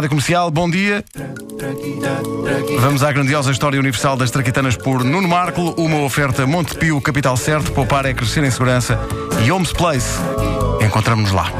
Rádio Comercial, bom dia. Vamos à grandiosa história universal das traquitanas por Nuno Marco, uma oferta Montepio, capital certo, poupar é crescer em segurança e Homes Place. Encontramos-nos lá.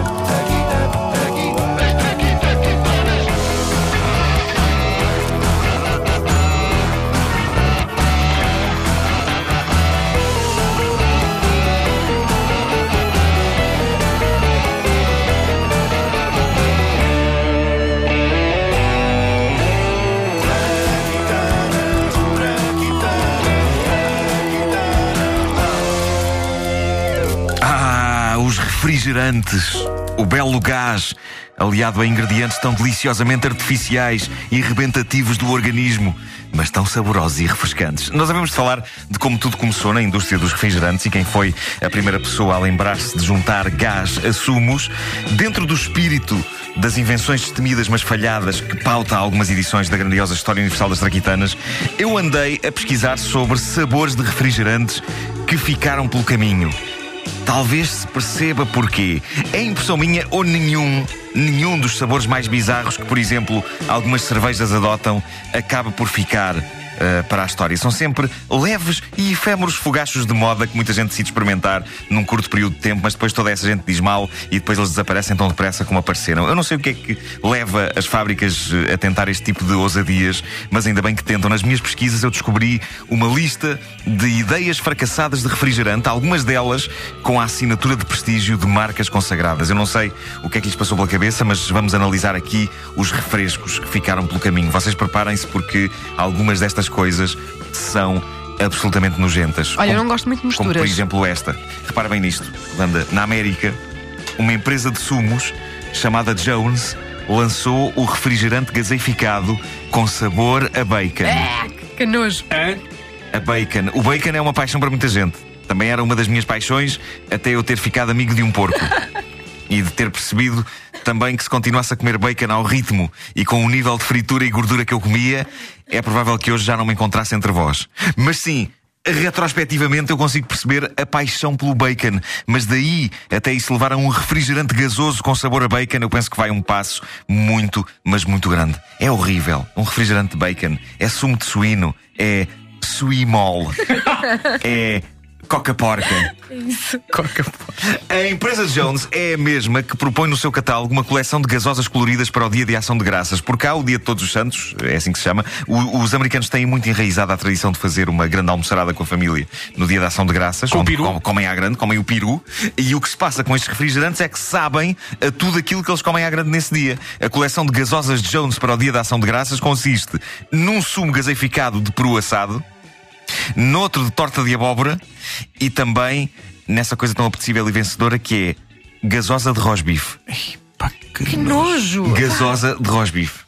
Os refrigerantes. O belo gás, aliado a ingredientes tão deliciosamente artificiais e rebentativos do organismo, mas tão saborosos e refrescantes. Nós havemos falar de como tudo começou na indústria dos refrigerantes e quem foi a primeira pessoa a lembrar-se de juntar gás a sumos dentro do espírito das invenções destemidas mas falhadas que pauta algumas edições da grandiosa História Universal das Traquitanas, eu andei a pesquisar sobre sabores de refrigerantes que ficaram pelo caminho. Talvez se perceba porquê. É impressão minha ou nenhum, nenhum dos sabores mais bizarros que, por exemplo, algumas cervejas adotam acaba por ficar eh, para a história. São sempre leves e efêmeros fogachos de moda que muita gente decide experimentar num curto período de tempo, mas depois toda essa gente diz mal e depois eles desaparecem tão depressa como apareceram. Eu não sei o que é que leva as fábricas eh, a tentar este tipo de ousadias, mas ainda bem que tentam. Nas minhas pesquisas eu descobri uma lista de ideias fracassadas de refrigerante, algumas delas com a assinatura de prestígio de marcas consagradas. Eu não sei o que é que lhes passou pela cabeça, mas vamos analisar aqui os refrescos que ficaram pelo caminho. Vocês preparem-se porque algumas destas coisas são absolutamente nojentas. Olha, eu Como- não gosto muito de Como misturas. por exemplo esta. Repara bem nisto, Wanda. Na América, uma empresa de sumos chamada Jones lançou o refrigerante gaseificado com sabor a bacon. É, que nojo. A bacon. O bacon é uma paixão para muita gente. Também era uma das minhas paixões até eu ter ficado amigo de um porco. e de ter percebido também que se continuasse a comer bacon ao ritmo e com o nível de fritura e gordura que eu comia, é provável que hoje já não me encontrasse entre vós. Mas sim, retrospectivamente eu consigo perceber a paixão pelo bacon, mas daí até isso levar a um refrigerante gasoso com sabor a bacon, eu penso que vai um passo muito, mas muito grande. É horrível. Um refrigerante de bacon é sumo de suíno, é suimol, é coca-porca. A empresa Jones é a mesma que propõe no seu catálogo uma coleção de gasosas coloridas para o Dia de Ação de Graças. Por cá, o Dia de Todos os Santos, é assim que se chama, o- os americanos têm muito enraizada a tradição de fazer uma grande almoçarada com a família no Dia da Ação de Graças. Com o onde peru? com- comem à grande, comem o peru. E o que se passa com estes refrigerantes é que sabem a tudo aquilo que eles comem à grande nesse dia. A coleção de gasosas de Jones para o Dia da Ação de Graças consiste num sumo gaseificado de peru assado, noutro de torta de abóbora e também nessa coisa tão apetecível e vencedora que é gasosa de rosbife. Que nojo. Gasosa de rosbife.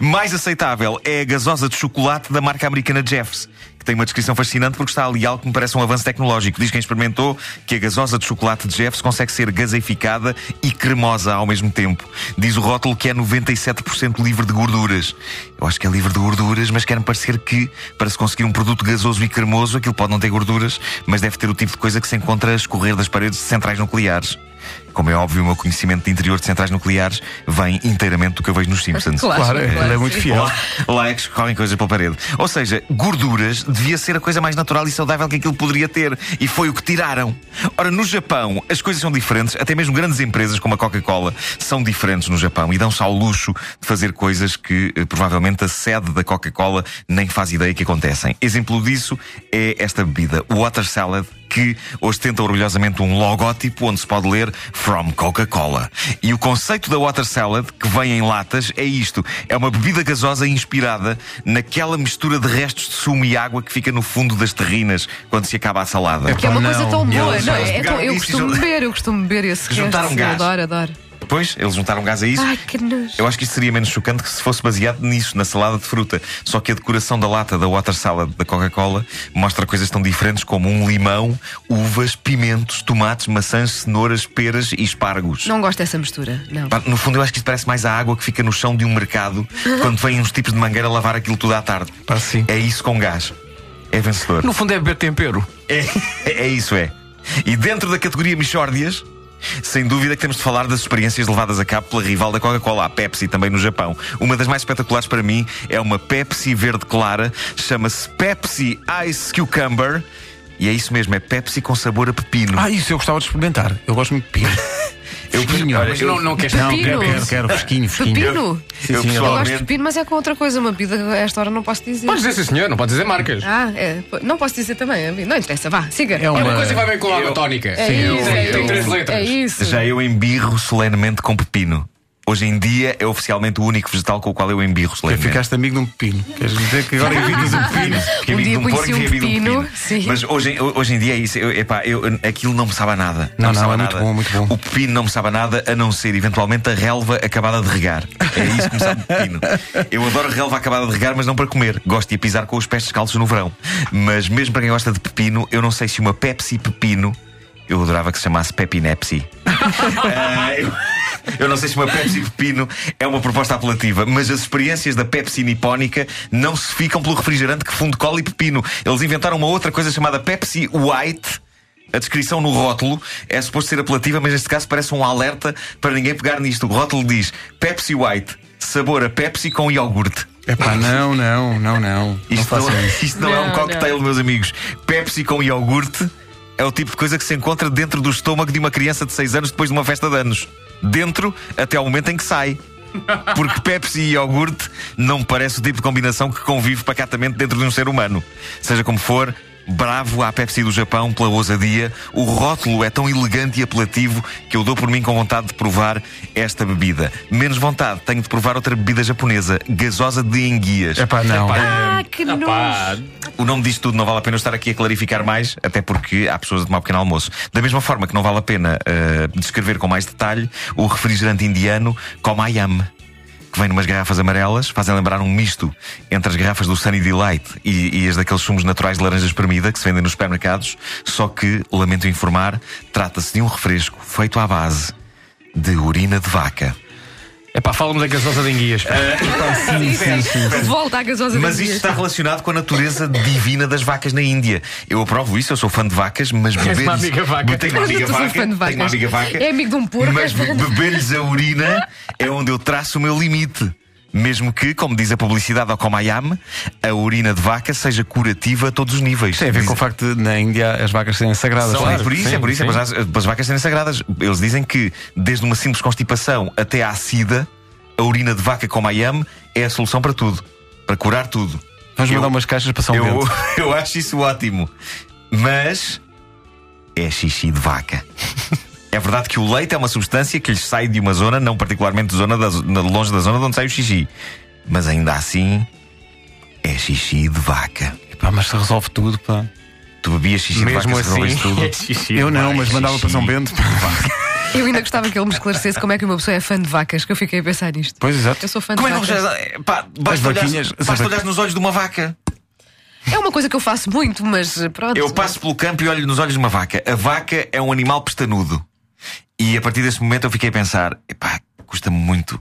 Mais aceitável é a gasosa de chocolate da marca americana Jeffs, que tem uma descrição fascinante porque está ali algo que me parece um avanço tecnológico. Diz quem experimentou que a gasosa de chocolate de Jeffs consegue ser gaseificada e cremosa ao mesmo tempo. Diz o rótulo que é 97% livre de gorduras. Eu acho que é livre de gorduras, mas quer-me parecer que, para se conseguir um produto gasoso e cremoso, aquilo pode não ter gorduras, mas deve ter o tipo de coisa que se encontra a escorrer das paredes de centrais nucleares. Como é óbvio, o meu conhecimento de interior de centrais nucleares vem inteiramente do que eu vejo nos Simpsons. Claro, ele é muito fiel. Lá, lá é que escorrem coisas pela parede. Ou seja, gorduras devia ser a coisa mais natural e saudável que aquilo poderia ter. E foi o que tiraram. Ora, no Japão, as coisas são diferentes. Até mesmo grandes empresas como a Coca-Cola são diferentes no Japão e dão-se ao luxo de fazer coisas que eh, provavelmente a sede da Coca-Cola nem faz ideia que acontecem. Exemplo disso é esta bebida, o Water Salad que ostenta orgulhosamente um logótipo onde se pode ler From Coca-Cola. E o conceito da Water Salad, que vem em latas, é isto: é uma bebida gasosa inspirada naquela mistura de restos de sumo e água que fica no fundo das terrinas quando se acaba a salada. Que é uma não. coisa tão boa. Não, é pegaram eu costumo beber, eu costumo beber esse Juntaram gás. Adoro, adoro. Depois, eles juntaram gás a isso. Ai, que nojo. Eu acho que isto seria menos chocante que se fosse baseado nisso, na salada de fruta. Só que a decoração da lata da Water Salad da Coca-Cola mostra coisas tão diferentes como um limão, uvas, pimentos, tomates, maçãs, cenouras, peras e espargos. Não gosto dessa mistura. Não. No fundo, eu acho que isto parece mais a água que fica no chão de um mercado quando vêm uns tipos de mangueira lavar aquilo tudo à tarde. Pá, sim. É isso com gás. É vencedor. No fundo é beber tempero. É, é isso, é. E dentro da categoria Michórdias, Sem dúvida que temos de falar das experiências levadas a cabo pela rival da Coca-Cola, a Pepsi, também no Japão. Uma das mais espetaculares para mim é uma Pepsi verde clara, chama-se Pepsi Ice Cucumber. E é isso mesmo, é Pepsi com sabor a pepino. Ah, isso eu gostava de experimentar. Eu gosto muito de pepino. eu, fresquinho, olha, mas eu- Não, não queres Não, Pepino? quero, quero, quero. Fresquinho, fresquinho. Pepino? Sim, eu sim, Eu gosto de pepino, mas é com outra coisa. Uma bebida que a esta hora não posso dizer. Podes dizer sim, senhor, não podes dizer marcas. Ah, é. pô, Não posso dizer também. amigo. Não interessa, vá, siga. É É uma coisa que vai bem com a água tónica. É Sim, isso, tem, é tem isso. três letras. É isso. Já eu embirro solenemente com pepino. Hoje em dia é oficialmente o único vegetal com o qual eu embirro solenemente. ficaste amigo de um pepino. Queres dizer que agora evitas um pepino? Fiquei Um amigo dia de um porco e um fiquei amigo de um pepino, sim. Mas hoje, hoje em dia é isso. Eu, epá, eu, aquilo não me sabe a nada. Não, não, sabe a é muito nada. bom, muito bom. O pepino não me sabe a nada, a não ser eventualmente a relva acabada de regar. É isso que me sabe pepino. Eu adoro relva acabada de regar, mas não para comer. Gosto de pisar com os pés descalços no verão. Mas mesmo para quem gosta de pepino, eu não sei se uma Pepsi pepino. Eu adorava que se chamasse Pepinepsi. Ah, eu, eu não sei se uma Pepsi Pepino é uma proposta apelativa, mas as experiências da Pepsi nipónica não se ficam pelo refrigerante que funde cola e pepino. Eles inventaram uma outra coisa chamada Pepsi White. A descrição no rótulo é suposto ser apelativa, mas neste caso parece um alerta para ninguém pegar nisto. O rótulo diz Pepsi White, sabor a Pepsi com iogurte. Epá, não, não, não, não. Isto não não, façam isso. isto não é um Não, cocktail, meus amigos. Pepsi com iogurte é o tipo de coisa que se encontra dentro do estômago de uma criança de 6 anos depois de uma festa de anos. Dentro até ao momento em que sai. Porque Pepsi e iogurte não parece o tipo de combinação que convive pacatamente dentro de um ser humano. Seja como for, bravo à Pepsi do Japão pela ousadia. O rótulo é tão elegante e apelativo que eu dou por mim com vontade de provar esta bebida. Menos vontade tenho de provar outra bebida japonesa, gasosa de enguias. Epá, não. Ah, que Ah, nojo. pá, O nome disto tudo não vale a pena eu estar aqui a clarificar mais, até porque há pessoas a tomar um pequeno almoço. Da mesma forma que não vale a pena eh, descrever com mais detalhe o refrigerante indiano Komayam. Que vem numas garrafas amarelas, fazem lembrar um misto entre as garrafas do Sunny Delight e, e as daqueles sumos naturais de laranja espremida que se vendem nos supermercados. Só que, lamento informar, trata-se de um refresco feito à base de urina de vaca. É pá, fala-me da gasosa de enguias. pá. Sim, sim. Volta à gasosa Mas das isto está relacionado com a natureza divina das vacas na Índia. Eu aprovo isso, eu sou fã de vacas, mas beber. uma amiga vaca. Tenho uma Mas eu amiga sou vaca. fã de Tenho uma vacas. amiga vaca. É amigo de um porco, Mas és fã de- beber-lhes a urina é onde eu traço o meu limite. Mesmo que, como diz a publicidade ao Komayam, a urina de vaca seja curativa a todos os níveis. Tem a ver com o facto de na Índia as vacas serem sagradas. Claro, é por isso, sim, é por isso, é para as, para as vacas serem sagradas. Eles dizem que, desde uma simples constipação até à sida, a urina de vaca com Miami é a solução para tudo. Para curar tudo. Vamos Eu- mandar umas caixas para São Eu, Bento. eu acho isso ótimo. Mas é xixi de vaca. É verdade que o leite é uma substância que lhes sai de uma zona, não particularmente zona da, longe da zona de onde sai o xixi. Mas ainda assim, é xixi de vaca. Epá, mas se resolve tudo, pá. Tu bebias xixi de Mesmo vaca se assim, resolveste tudo. é xixi. Eu não, mas mandava para São. Bento. Eu ainda gostava que ele me esclarecesse como é que uma pessoa é fã de vacas, que eu fiquei a pensar nisto. Pois, exato. Eu sou fã Como é de que não vacas. percebes? Pá, basta olhar, basta olhar nos olhos de uma vaca. É uma coisa que eu faço muito, mas pronto. Eu passo pelo campo e olho nos olhos de uma vaca. A vaca é um animal pestanudo. E a partir desse momento eu fiquei a pensar: epá, custa-me muito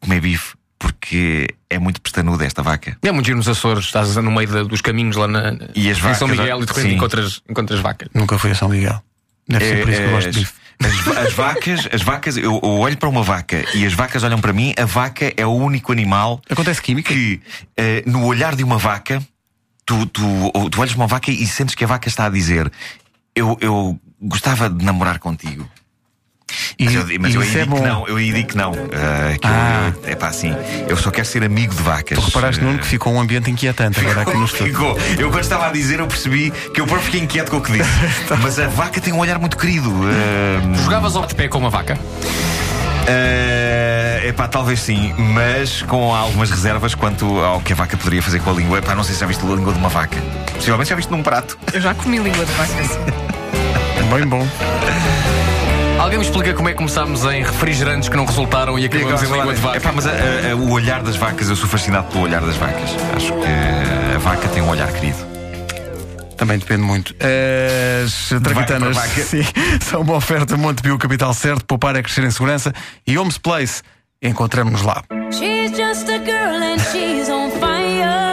comer bife, porque é muito pestanuda esta vaca. É muito giro nos Açores, estás no meio da- dos caminhos lá na, E as em São vacas, Miguel e de repente encontras, encontras vacas. Nunca fui a São Miguel. Deve ser por isso que eu gosto de bife. É, as, as vacas, as vacas, eu, eu olho para uma vaca e as vacas olham para mim, a vaca é o único animal Acontece química? que eh, no olhar de uma vaca, tu, tu, tu olhas para uma vaca e sentes que a vaca está a dizer: Eu, eu gostava de namorar contigo. E, Mas eu, mas eu aí isso é digo bom. que não, eu aí digo que não. Eh, que Ah. eu, é pá, assim, eu só quero ser amigo de vacas. Tu reparaste, Nuno, que ficou um ambiente inquietante agora aqui no estúdio. Ficou. Eu quando estava a dizer, eu percebi que eu próprio fiquei inquieto com o que disse. Mas a vaca tem um olhar muito querido. É Jogavas ao pé com uma vaca? é pá, talvez sim, mas com algumas reservas quanto ao que a vaca poderia fazer com a língua. Epá, não sei se já viste a língua de uma vaca. Possivelmente já viste num prato. Eu já comi língua de vaca. assim. Bem bom. Alguém me explica como é que começámos em refrigerantes que não resultaram e acabamos em língua de vaca? Epá, mas a- a- o olhar das vacas, eu sou fascinado pelo olhar das vacas. Acho que a vaca tem um olhar querido. Também depende muito. As traquitanas sim, são uma oferta Montepio Capital Certo, poupar é crescer em segurança e Homes Place. Encontramos-nos lá. She's just a girl and she's on fire.